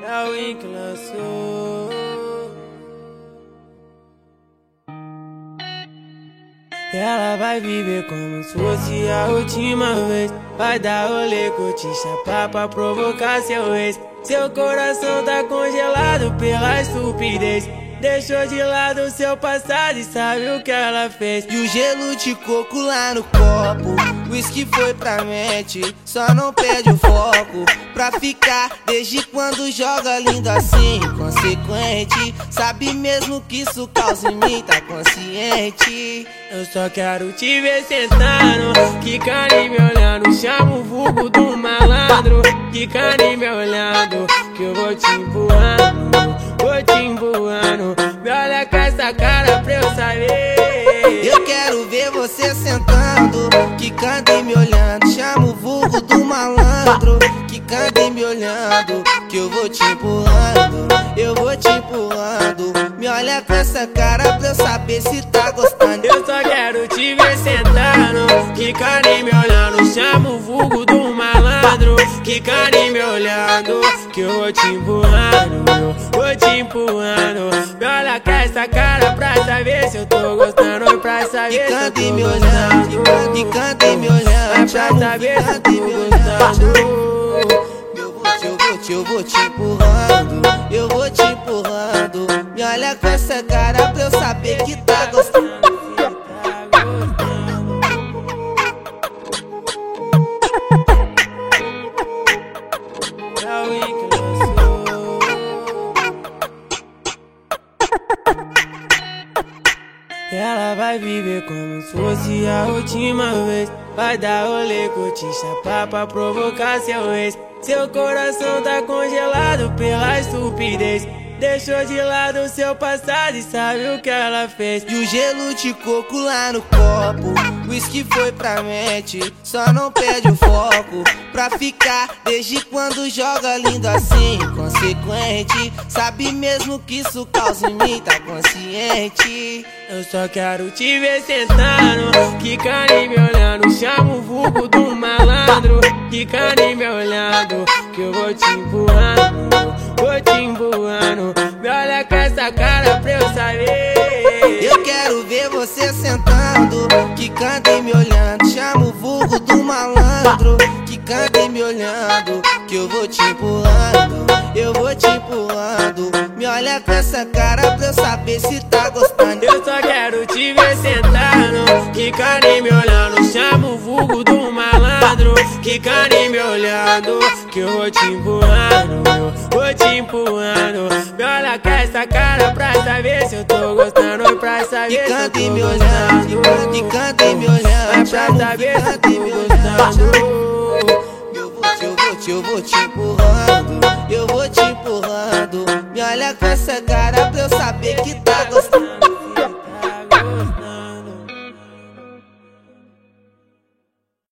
É o Wink lançou. Ela vai viver como se fosse a última vez. Vai dar rolê, curtir, chapar pra provocar seu ex. Seu coração tá congelado pela estupidez. Deixou de lado seu passado e sabe o que ela fez. E o gelo de coco lá no copo. Whisky foi pra mente, só não perde o foco. Pra ficar desde quando joga lindo assim, consequente. Sabe mesmo que isso causa em mim, tá consciente. Eu só quero te ver sentando, quicando e me olhando. Chama o vulgo do malandro, quicando e me olhando. Que eu vou te empurrando, sentando, quicando e me olhando. Chama o vulgo do malandro, quicando e me olhando. Que eu vou te empurrando, eu vou te empurrando. Me olha com essa cara pra eu saber se tá gostando. Eu só quero te ver sentando, quicando e me olhando. Chama o vulgo do malandro, quicando e me olhando. Que eu vou te empurrando, eu vou te empurrando. Me olha com essa cara pra saber se eu tô gostando. Pra saber se eu Quicando tô e me olhando, gostando. quicando e me olhando. É pra saber se e me gostando. olhando. Eu vou te, eu vou te, eu vou te empurrando. Eu vou te empurrando. Me olha com essa cara pra eu saber que tá gostando. Ela vai viver como se fosse a última vez. Vai dar rolê, curtir, chapar pra provocar seu ex. Seu coração tá congelado pela estupidez. Deixou de lado seu passado e sabe o que ela fez. E o gelo de coco lá no copo. Whisky foi pra mente, só não perde o foco. Pra ficar desde quando joga lindo assim, consequente. Sabe mesmo que isso causa em mim, tá consciente. Eu só quero te ver sentando, quicando e me olhando. Chama o vulgo do malandro, quicando e me olhando. Que eu vou te empurrando, vou Me olha com essa cara pra eu saber. Eu quero ver você sentando, quicando e me olhando. Chama o vulgo do malandro, quicando e me olhando. Que eu vou te empurrando, eu vou te empurrando. Me olha com essa cara pra eu saber se tá gostando. Eu só quero te ver sentando, quicando e me olhando. Chama o vulgo do malandro, quicando e me olhando. Que eu vou te empurrando, eu vou te empurrando. Me olha com essa cara pra saber se eu tô gostando. Pra saber se eu tô me olhando, gostando. quicando e me olhando. pra saber se eu tô gostando. Eu vou te, eu vou te, eu vou te empurrando. Eu vou te empurrando. Me olha com essa cara pra eu saber que.